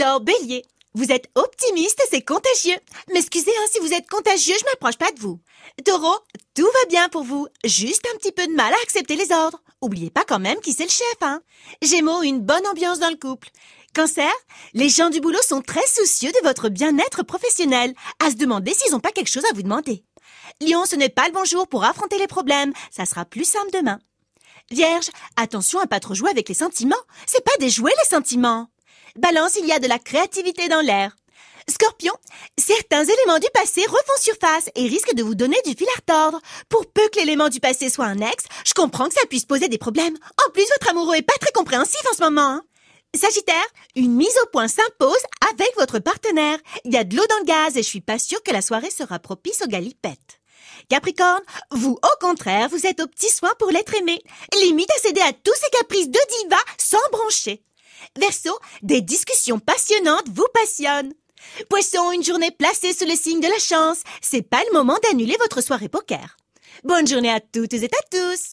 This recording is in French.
Alors, bélier, vous êtes optimiste, c'est contagieux. M'excusez hein, si vous êtes contagieux, je m'approche pas de vous. Taureau, tout va bien pour vous, juste un petit peu de mal à accepter les ordres. Oubliez pas quand même qui c'est le chef, hein. Gémeaux, une bonne ambiance dans le couple. Cancer, les gens du boulot sont très soucieux de votre bien-être professionnel, à se demander s'ils n'ont pas quelque chose à vous demander. Lion, ce n'est pas le bon jour pour affronter les problèmes, ça sera plus simple demain. Vierge, attention à pas trop jouer avec les sentiments, c'est pas des les sentiments. Balance, il y a de la créativité dans l'air. Scorpion, certains éléments du passé refont surface et risquent de vous donner du fil à retordre. Pour peu que l'élément du passé soit un ex, je comprends que ça puisse poser des problèmes. En plus, votre amoureux est pas très compréhensif en ce moment. hein. Sagittaire, une mise au point s'impose avec votre partenaire. Il y a de l'eau dans le gaz et je suis pas sûre que la soirée sera propice aux galipettes. Capricorne, vous, au contraire, vous êtes au petit soin pour l'être aimé. Limite à céder à tous ces caprices de diva sans broncher. Verseau, des discussions passionnantes vous passionnent. Poisson, une journée placée sous le signe de la chance. C'est pas le moment d'annuler votre soirée poker. Bonne journée à toutes et à tous.